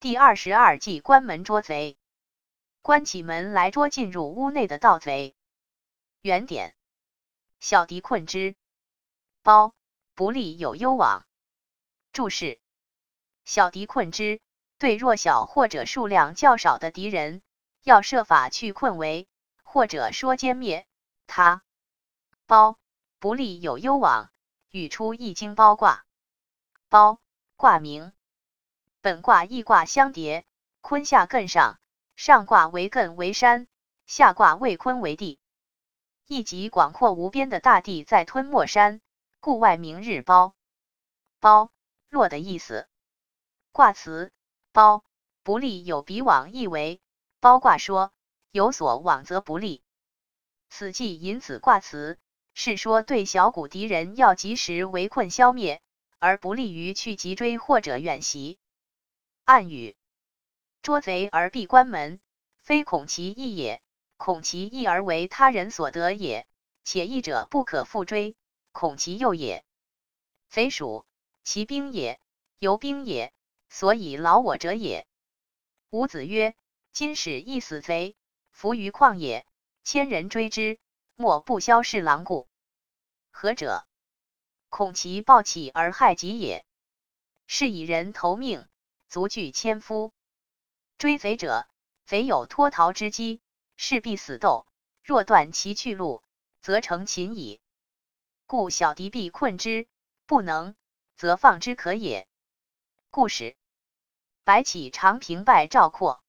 第二十二计关门捉贼。关起门来捉进入屋内的盗贼。原点：小敌困之，包不利有攸往。注释：小敌困之，对弱小或者数量较少的敌人，要设法去困围，或者说歼灭他。包不利有攸往，语出《易经》包卦。包卦名，本卦易卦相叠，坤下艮上。上卦为艮为山，下卦为坤为地，一即广阔无边的大地在吞没山，故外名日包。包落的意思。卦辞：包不利有比往意为。包卦说有所往则不利。此计引子卦辞，是说对小股敌人要及时围困消灭，而不利于去急追或者远袭。暗语。捉贼而闭关门，非恐其易也，恐其易而为他人所得也。且易者不可复追，恐其诱也。贼属其兵也，由兵也，所以劳我者也。伍子曰：“今使一死贼伏于旷野，千人追之，莫不消是狼故。何者？恐其暴起而害己也。是以人投命，足惧千夫。”追贼者，贼有脱逃之机，势必死斗。若断其去路，则成擒矣。故小敌必困之，不能，则放之可也。故事：白起长平败赵括。